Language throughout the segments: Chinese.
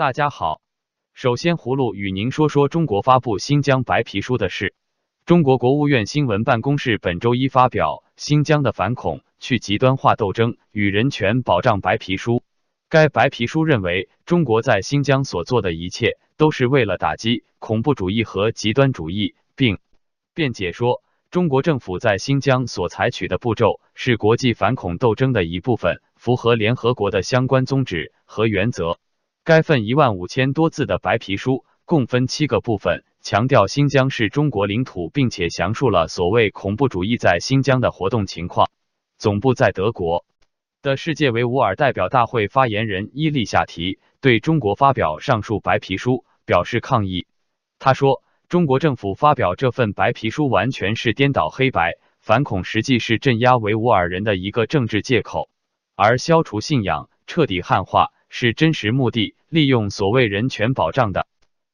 大家好，首先葫芦与您说说中国发布新疆白皮书的事。中国国务院新闻办公室本周一发表《新疆的反恐、去极端化斗争与人权保障白皮书》。该白皮书认为，中国在新疆所做的一切都是为了打击恐怖主义和极端主义，并辩解说，中国政府在新疆所采取的步骤是国际反恐斗争的一部分，符合联合国的相关宗旨和原则。该份一万五千多字的白皮书共分七个部分，强调新疆是中国领土，并且详述了所谓恐怖主义在新疆的活动情况。总部在德国的世界维吾尔代表大会发言人伊利夏提对中国发表上述白皮书表示抗议。他说：“中国政府发表这份白皮书完全是颠倒黑白，反恐实际是镇压维吾尔人的一个政治借口，而消除信仰、彻底汉化。”是真实目的，利用所谓人权保障的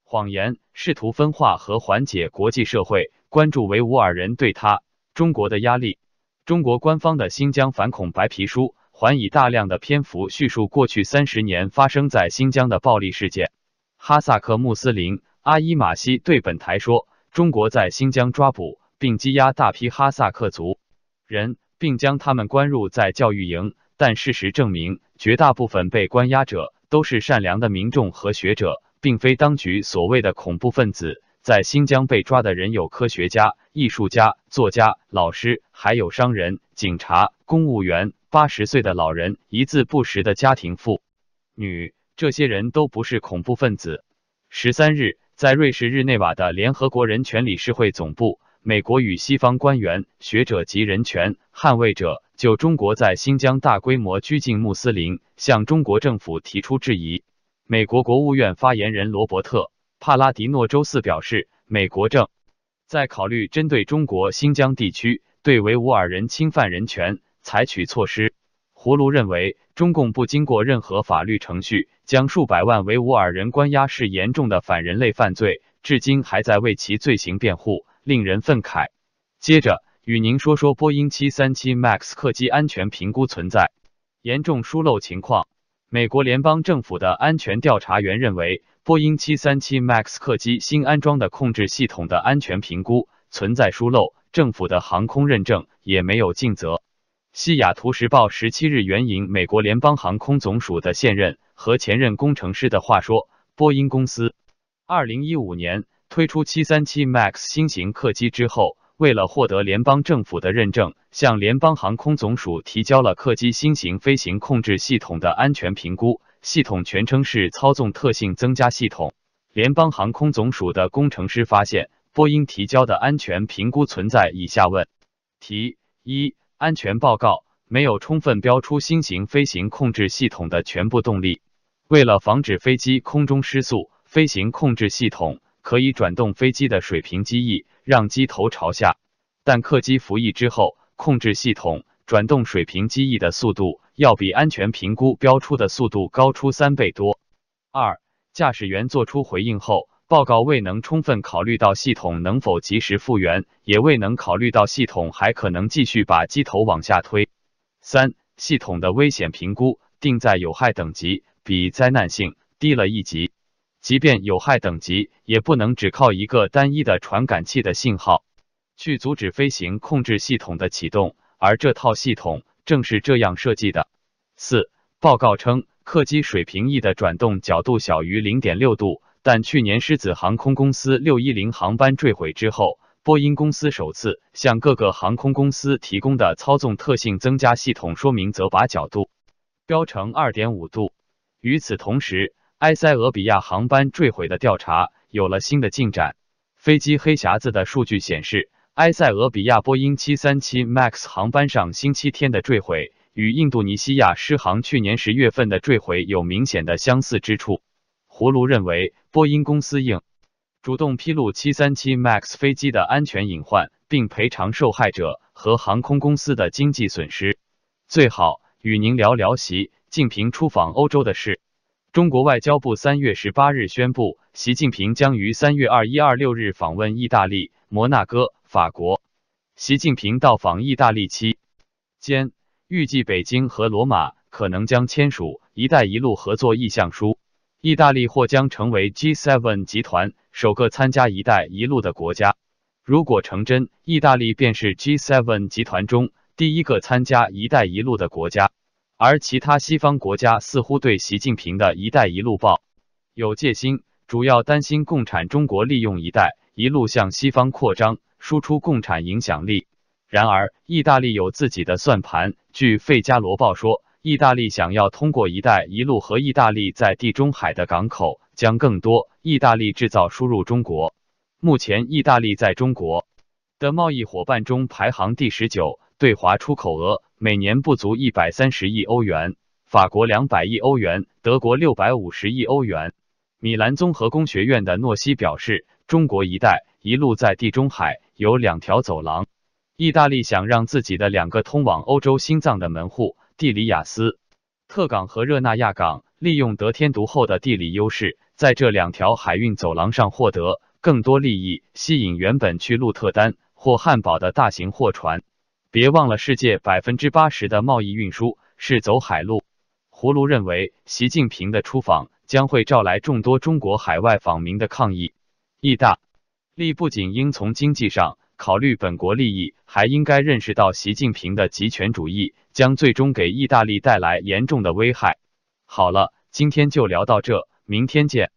谎言，试图分化和缓解国际社会关注维吾尔人对他中国的压力。中国官方的新疆反恐白皮书还以大量的篇幅叙述过去三十年发生在新疆的暴力事件。哈萨克穆斯林阿伊马西对本台说：“中国在新疆抓捕并羁押大批哈萨克族人，并将他们关入在教育营。”但事实证明，绝大部分被关押者都是善良的民众和学者，并非当局所谓的恐怖分子。在新疆被抓的人有科学家、艺术家、作家、老师，还有商人、警察、公务员、八十岁的老人、一字不识的家庭妇女，这些人都不是恐怖分子。十三日，在瑞士日内瓦的联合国人权理事会总部。美国与西方官员、学者及人权捍卫者就中国在新疆大规模拘禁穆斯林，向中国政府提出质疑。美国国务院发言人罗伯特·帕拉迪诺周四表示，美国正在考虑针对中国新疆地区对维吾尔人侵犯人权采取措施。胡卢认为，中共不经过任何法律程序将数百万维吾尔人关押是严重的反人类犯罪，至今还在为其罪行辩护。令人愤慨。接着与您说说波音七三七 MAX 客机安全评估存在严重疏漏情况。美国联邦政府的安全调查员认为，波音七三七 MAX 客机新安装的控制系统的安全评估存在疏漏，政府的航空认证也没有尽责。西雅图时报十七日援引美国联邦航空总署的现任和前任工程师的话说，波音公司二零一五年。推出737 MAX 新型客机之后，为了获得联邦政府的认证，向联邦航空总署提交了客机新型飞行控制系统的安全评估。系统全称是操纵特性增加系统。联邦航空总署的工程师发现，波音提交的安全评估存在以下问题：一、安全报告没有充分标出新型飞行控制系统的全部动力。为了防止飞机空中失速，飞行控制系统。可以转动飞机的水平机翼，让机头朝下。但客机服役之后，控制系统转动水平机翼的速度要比安全评估标出的速度高出三倍多。二、驾驶员做出回应后，报告未能充分考虑到系统能否及时复原，也未能考虑到系统还可能继续把机头往下推。三、系统的危险评估定在有害等级，比灾难性低了一级。即便有害等级，也不能只靠一个单一的传感器的信号去阻止飞行控制系统的启动，而这套系统正是这样设计的。四报告称，客机水平翼的转动角度小于零点六度，但去年狮子航空公司六一零航班坠毁之后，波音公司首次向各个航空公司提供的操纵特性增加系统说明则把角度标成二点五度。与此同时，埃塞俄比亚航班坠毁的调查有了新的进展。飞机黑匣子的数据显示，埃塞俄比亚波音737 MAX 航班上星期天的坠毁与印度尼西亚失航去年十月份的坠毁有明显的相似之处。胡卢认为，波音公司应主动披露737 MAX 飞机的安全隐患，并赔偿受害者和航空公司的经济损失。最好与您聊聊习近平出访欧洲的事。中国外交部三月十八日宣布，习近平将于三月二一、二六日访问意大利、摩纳哥、法国。习近平到访意大利期间，预计北京和罗马可能将签署“一带一路”合作意向书。意大利或将成为 G7 集团首个参加“一带一路”的国家。如果成真，意大利便是 G7 集团中第一个参加“一带一路”的国家。而其他西方国家似乎对习近平的一带一路抱有戒心，主要担心共产中国利用“一带一路”向西方扩张，输出共产影响力。然而，意大利有自己的算盘。据《费加罗报》说，意大利想要通过“一带一路”和意大利在地中海的港口将更多意大利制造输入中国。目前，意大利在中国的贸易伙伴中排行第十九，对华出口额每年不足一百三十亿欧元，法国两百亿欧元，德国六百五十亿欧元。米兰综合工学院的诺西表示，中国“一带一路”在地中海有两条走廊。意大利想让自己的两个通往欧洲心脏的门户——蒂里亚斯特港和热那亚港，利用得天独厚的地理优势，在这两条海运走廊上获得更多利益，吸引原本去鹿特丹或汉堡的大型货船。别忘了，世界百分之八十的贸易运输是走海路。葫芦认为，习近平的出访将会招来众多中国海外访民的抗议。意大利不仅应从经济上，考虑本国利益，还应该认识到习近平的极权主义将最终给意大利带来严重的危害。好了，今天就聊到这，明天见。